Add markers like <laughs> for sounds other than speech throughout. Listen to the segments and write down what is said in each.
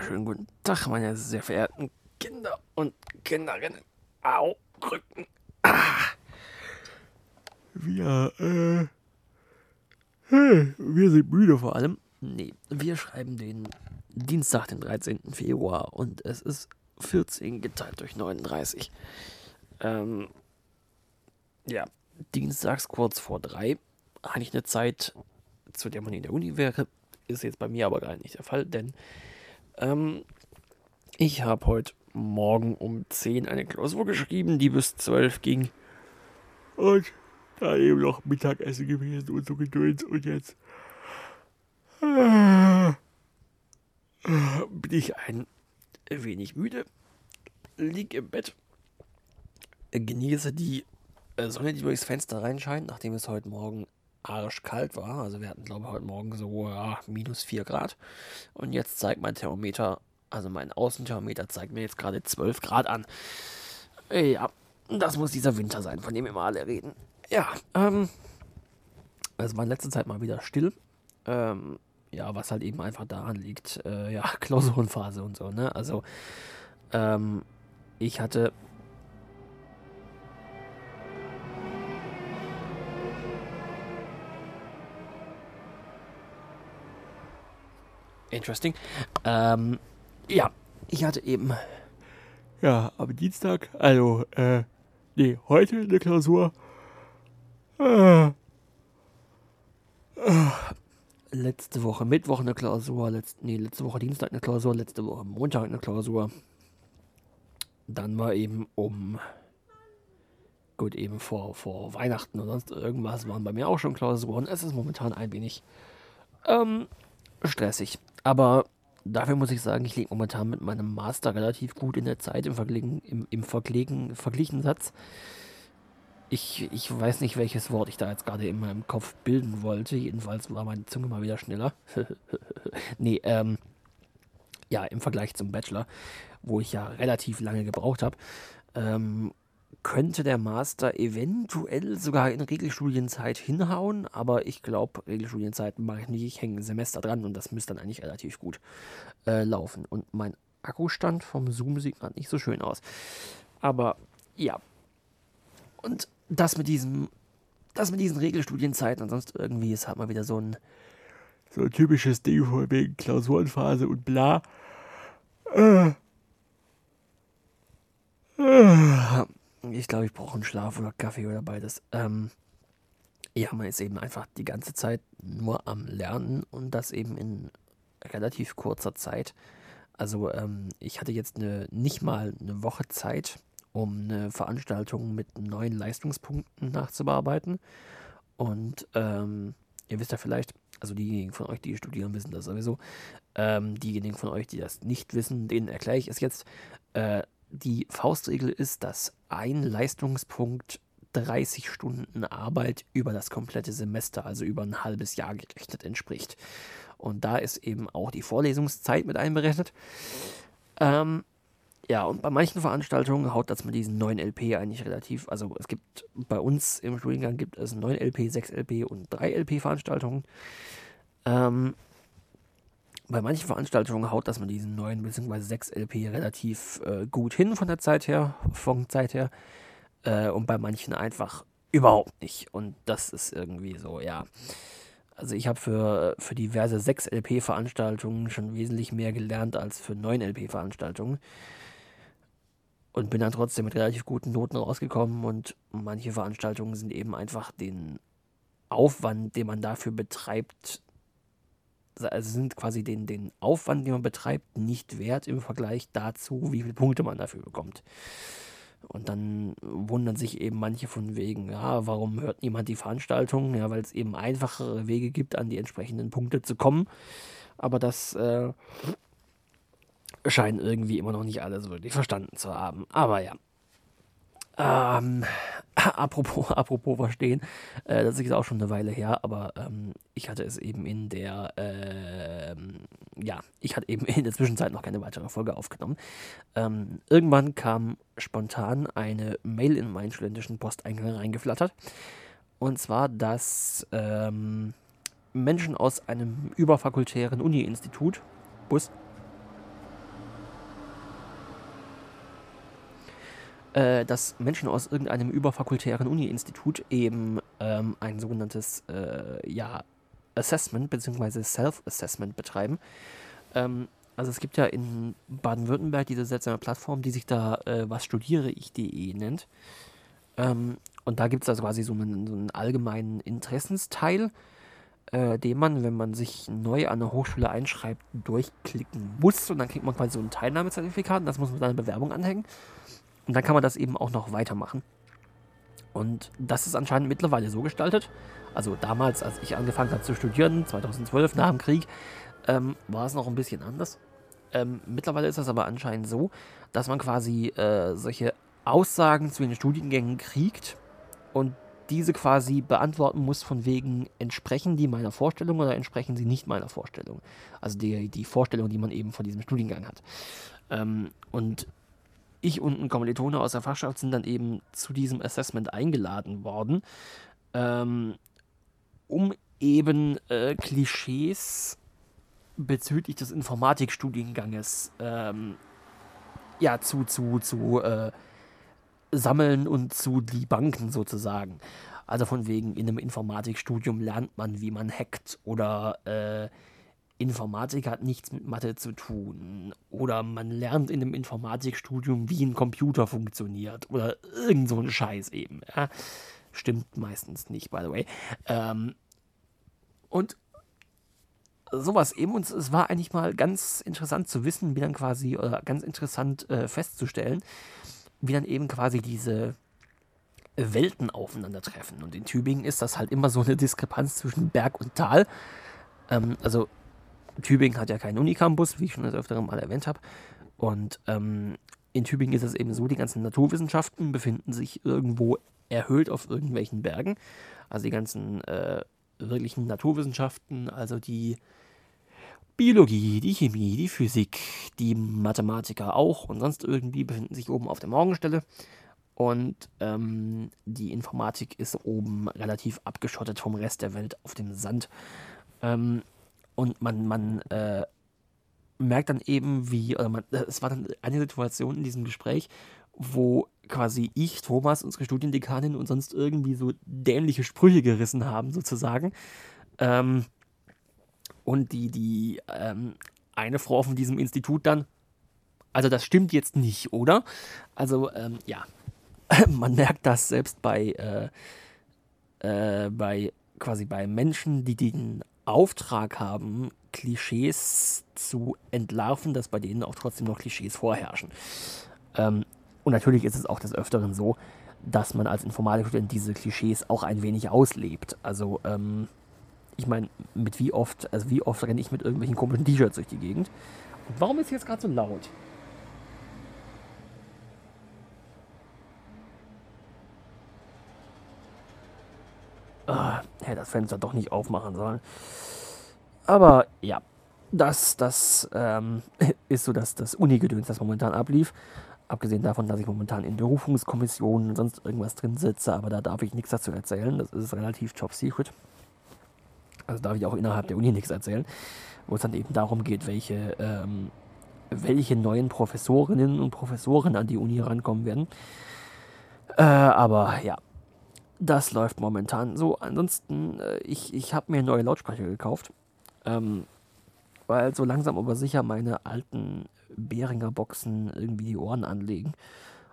Wunderschönen guten Tag, meine sehr verehrten Kinder und Kinderinnen. Au, Rücken. Ah. Wir, äh, wir sind müde vor allem. Nee, wir schreiben den Dienstag, den 13. Februar und es ist 14 geteilt durch 39. Ähm, ja, dienstags kurz vor drei. Eigentlich eine Zeit, zu der man in der Uni wäre. Ist jetzt bei mir aber gar nicht der Fall, denn ähm, ich habe heute Morgen um 10 eine Klausur geschrieben, die bis 12 ging. Und da eben noch Mittagessen gewesen und so gedöns und jetzt äh, bin ich ein wenig müde, lieg im Bett, genieße die Sonne, die durchs Fenster reinscheint, nachdem es heute Morgen arschkalt war. Also wir hatten, glaube ich, heute Morgen so ja, minus 4 Grad. Und jetzt zeigt mein Thermometer, also mein Außenthermometer zeigt mir jetzt gerade 12 Grad an. Ja, das muss dieser Winter sein, von dem wir immer alle reden. Ja, ähm, es war in letzter Zeit mal wieder still. Ähm, ja, was halt eben einfach daran liegt, äh, ja, <laughs> Klausurenphase und so, ne? Also, ähm, ich hatte Interesting. Ähm, ja, ich hatte eben. Ja, am Dienstag, also, äh, nee, heute eine Klausur. Äh, äh, letzte Woche Mittwoch eine Klausur, letzt, nee, letzte Woche Dienstag eine Klausur, letzte Woche Montag eine Klausur. Dann war eben um, gut, eben vor, vor Weihnachten oder sonst irgendwas waren bei mir auch schon Klausuren. Es ist momentan ein wenig ähm, stressig. Aber dafür muss ich sagen, ich liege momentan mit meinem Master relativ gut in der Zeit im, Verglegen, im, im Verglegen, verglichen Satz. Ich, ich weiß nicht, welches Wort ich da jetzt gerade in meinem Kopf bilden wollte. Jedenfalls war meine Zunge mal wieder schneller. <laughs> nee, ähm, ja, im Vergleich zum Bachelor, wo ich ja relativ lange gebraucht habe. Ähm, könnte der Master eventuell sogar in Regelstudienzeit hinhauen, aber ich glaube, Regelstudienzeit mache ich nicht. Ich hänge ein Semester dran und das müsste dann eigentlich relativ gut äh, laufen. Und mein Akkustand vom Zoom sieht gerade nicht so schön aus. Aber ja. Und das mit diesem, das mit diesen Regelstudienzeiten und sonst irgendwie ist halt mal wieder so ein, so ein typisches Ding von wegen Klausurenphase und bla. Äh. Äh. Ich glaube, ich brauche einen Schlaf oder Kaffee oder beides. Ähm, ja, man ist eben einfach die ganze Zeit nur am Lernen und das eben in relativ kurzer Zeit. Also ähm, ich hatte jetzt eine, nicht mal eine Woche Zeit, um eine Veranstaltung mit neuen Leistungspunkten nachzubearbeiten. Und ähm, ihr wisst ja vielleicht, also diejenigen von euch, die studieren, wissen das sowieso. Ähm, diejenigen von euch, die das nicht wissen, denen erkläre ich es jetzt. Äh, die Faustregel ist, dass ein Leistungspunkt 30 Stunden Arbeit über das komplette Semester, also über ein halbes Jahr gerechnet entspricht. Und da ist eben auch die Vorlesungszeit mit einberechnet. Ähm, ja, und bei manchen Veranstaltungen haut das mit diesen 9 LP eigentlich relativ, also es gibt bei uns im Studiengang gibt es 9 LP, 6 LP und 3 LP Veranstaltungen. Ähm, bei manchen Veranstaltungen haut das mit diesen 9 bzw. 6 LP relativ äh, gut hin von der Zeit her, von Zeit her. Äh, und bei manchen einfach überhaupt nicht. Und das ist irgendwie so, ja. Also ich habe für, für diverse 6 LP-Veranstaltungen schon wesentlich mehr gelernt als für 9 LP-Veranstaltungen. Und bin dann trotzdem mit relativ guten Noten rausgekommen. Und manche Veranstaltungen sind eben einfach den Aufwand, den man dafür betreibt, also sind quasi den, den Aufwand, den man betreibt, nicht wert im Vergleich dazu, wie viele Punkte man dafür bekommt. Und dann wundern sich eben manche von wegen, ja, warum hört niemand die Veranstaltung? Ja, weil es eben einfachere Wege gibt, an die entsprechenden Punkte zu kommen. Aber das äh, scheinen irgendwie immer noch nicht alle so wirklich verstanden zu haben. Aber ja. Ähm, <laughs> apropos, apropos verstehen, äh, das ist auch schon eine Weile her, aber ähm, ich hatte es eben in der, äh, ja, ich hatte eben in der Zwischenzeit noch keine weitere Folge aufgenommen. Ähm, irgendwann kam spontan eine Mail in meinen studentischen Posteingang reingeflattert. Und zwar, dass ähm, Menschen aus einem überfakultären Uni-Institut Bus. Äh, dass Menschen aus irgendeinem überfakultären Uni-Institut eben ähm, ein sogenanntes äh, ja, Assessment bzw. Self-Assessment betreiben. Ähm, also es gibt ja in Baden-Württemberg diese seltsame Plattform, die sich da äh, was studiere ich.de nennt. Ähm, und da gibt es also quasi so einen, so einen allgemeinen Interessensteil, äh, den man, wenn man sich neu an eine Hochschule einschreibt, durchklicken muss. Und dann kriegt man quasi so ein Teilnahmezertifikat und das muss man dann eine Bewerbung anhängen. Und dann kann man das eben auch noch weitermachen. Und das ist anscheinend mittlerweile so gestaltet. Also damals, als ich angefangen habe zu studieren, 2012 nach dem Krieg, ähm, war es noch ein bisschen anders. Ähm, mittlerweile ist das aber anscheinend so, dass man quasi äh, solche Aussagen zu den Studiengängen kriegt und diese quasi beantworten muss von wegen, entsprechen die meiner Vorstellung oder entsprechen sie nicht meiner Vorstellung. Also die, die Vorstellung, die man eben von diesem Studiengang hat. Ähm, und ich und ein Kommilitone aus der Fachschaft sind dann eben zu diesem Assessment eingeladen worden, ähm, um eben äh, Klischees bezüglich des Informatikstudienganges ähm, ja, zu, zu, zu äh, sammeln und zu debunken sozusagen. Also von wegen, in einem Informatikstudium lernt man, wie man hackt oder äh, Informatik hat nichts mit Mathe zu tun. Oder man lernt in einem Informatikstudium, wie ein Computer funktioniert. Oder irgend so ein Scheiß eben. Ja. Stimmt meistens nicht, by the way. Ähm, und sowas eben. Und es war eigentlich mal ganz interessant zu wissen, wie dann quasi, oder ganz interessant äh, festzustellen, wie dann eben quasi diese Welten aufeinandertreffen. Und in Tübingen ist das halt immer so eine Diskrepanz zwischen Berg und Tal. Ähm, also Tübingen hat ja keinen Unicampus, wie ich schon das öftere Mal erwähnt habe. Und ähm, in Tübingen ist es eben so, die ganzen Naturwissenschaften befinden sich irgendwo erhöht auf irgendwelchen Bergen. Also die ganzen äh, wirklichen Naturwissenschaften, also die Biologie, die Chemie, die Physik, die Mathematiker auch und sonst irgendwie befinden sich oben auf der Morgenstelle. Und ähm, die Informatik ist oben relativ abgeschottet vom Rest der Welt auf dem Sand. Ähm, und man, man äh, merkt dann eben, wie, oder man, es war dann eine Situation in diesem Gespräch, wo quasi ich, Thomas, unsere Studiendekanin und sonst irgendwie so dämliche Sprüche gerissen haben, sozusagen. Ähm, und die, die ähm, eine Frau von diesem Institut dann, also das stimmt jetzt nicht, oder? Also, ähm, ja, <laughs> man merkt das selbst bei, äh, äh, bei quasi bei Menschen, die den Auftrag haben, Klischees zu entlarven, dass bei denen auch trotzdem noch Klischees vorherrschen. Ähm, und natürlich ist es auch des Öfteren so, dass man als Informatikstudent diese Klischees auch ein wenig auslebt. Also, ähm, ich meine, mit wie oft, also wie oft renne ich mit irgendwelchen komischen T-Shirts durch die Gegend? Und warum ist jetzt gerade so laut? Ah, hätte das Fenster doch nicht aufmachen sollen. Aber ja, das, das ähm, <laughs> ist so das, das Uni-Gedöns, das momentan ablief. Abgesehen davon, dass ich momentan in Berufungskommissionen und sonst irgendwas drin sitze, aber da darf ich nichts dazu erzählen. Das ist relativ top secret. Also darf ich auch innerhalb der Uni nichts erzählen, wo es dann eben darum geht, welche, ähm, welche neuen Professorinnen und Professoren an die Uni rankommen werden. Äh, aber ja, das läuft momentan so. Ansonsten, äh, ich, ich habe mir neue Lautsprecher gekauft. Ähm, weil so langsam aber sicher meine alten Behringer Boxen irgendwie die Ohren anlegen.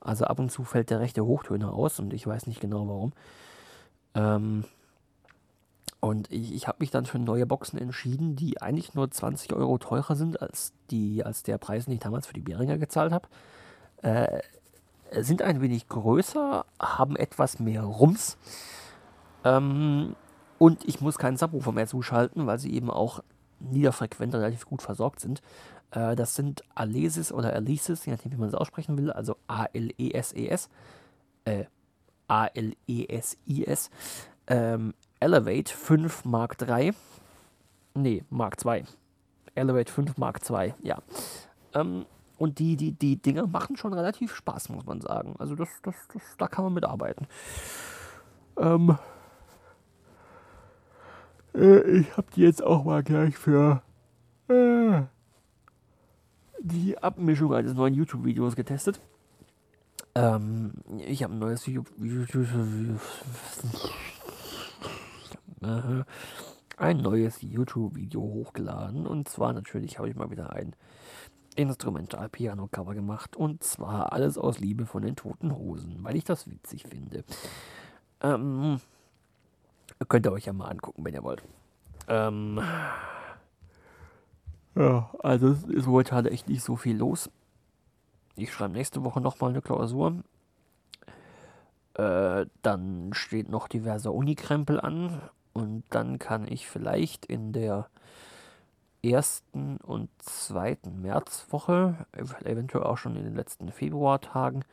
Also ab und zu fällt der rechte Hochtöner aus und ich weiß nicht genau warum. Ähm, und ich, ich habe mich dann für neue Boxen entschieden, die eigentlich nur 20 Euro teurer sind als, die, als der Preis, den ich damals für die Beringer gezahlt habe. Äh, sind ein wenig größer, haben etwas mehr Rums. Ähm, und ich muss keinen Subwoofer mehr zuschalten, weil sie eben auch niederfrequent relativ gut versorgt sind. Äh, das sind Alesis oder Alesis, je nachdem, wie man es aussprechen will, also A-L-E-S-E-S. -E äh, A-L-E-S-I-S. Ähm, Elevate 5 Mark III. Nee, Mark II. Elevate 5 Mark II, ja. Ähm, und die, die, die Dinger machen schon relativ Spaß, muss man sagen. Also das, das, das, da kann man mitarbeiten. Ähm, äh, ich habe die jetzt auch mal gleich für äh, die Abmischung eines neuen YouTube-Videos getestet. Ähm, ich habe ein neues Video, ein neues YouTube-Video hochgeladen und zwar natürlich habe ich mal wieder ein Instrumental-Piano-Cover gemacht und zwar alles aus Liebe von den Toten Hosen, weil ich das witzig finde. Ähm, könnt ihr euch ja mal angucken, wenn ihr wollt. Ähm, ja, also es ist heute halt echt nicht so viel los. Ich schreibe nächste Woche nochmal eine Klausur. Äh, dann steht noch diverser Unikrempel an. Und dann kann ich vielleicht in der ersten und zweiten Märzwoche, eventuell auch schon in den letzten Februartagen,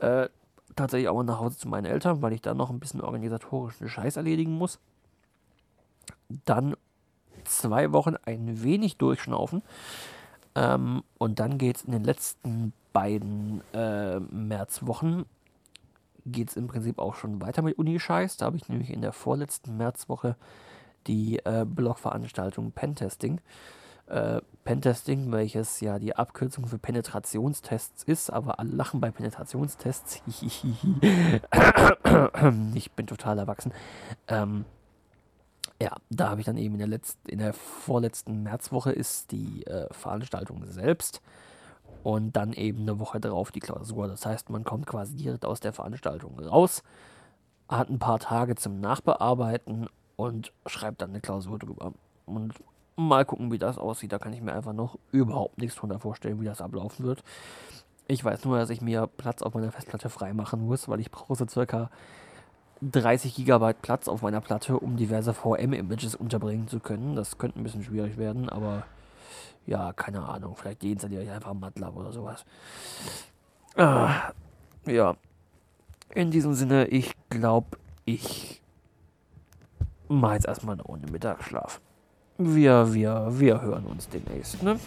äh, tatsächlich auch mal nach Hause zu meinen Eltern, weil ich da noch ein bisschen organisatorischen Scheiß erledigen muss. Dann zwei Wochen ein wenig durchschnaufen. Ähm, und dann geht es in den letzten beiden äh, Märzwochen geht es im Prinzip auch schon weiter mit Uni-Scheiß. Da habe ich nämlich in der vorletzten Märzwoche die äh, Blogveranstaltung Pentesting. Äh, Pentesting, welches ja die Abkürzung für Penetrationstests ist, aber alle lachen bei Penetrationstests. <laughs> ich bin total erwachsen. Ähm, ja, da habe ich dann eben in der, letzten, in der vorletzten Märzwoche ist die äh, Veranstaltung selbst und dann eben eine Woche darauf die Klausur. Das heißt, man kommt quasi direkt aus der Veranstaltung raus, hat ein paar Tage zum Nachbearbeiten und schreibt dann eine Klausur drüber. Und mal gucken, wie das aussieht. Da kann ich mir einfach noch überhaupt nichts drunter vorstellen, wie das ablaufen wird. Ich weiß nur, dass ich mir Platz auf meiner Festplatte freimachen muss, weil ich brauche so circa 30 GB Platz auf meiner Platte, um diverse VM-Images unterbringen zu können. Das könnte ein bisschen schwierig werden, aber ja, keine Ahnung. Vielleicht deinstalliere ich einfach MATLAB oder sowas. Ah, ja. In diesem Sinne, ich glaube, ich mache jetzt erstmal Runde Mittagsschlaf. Wir, wir, wir hören uns demnächst, ne?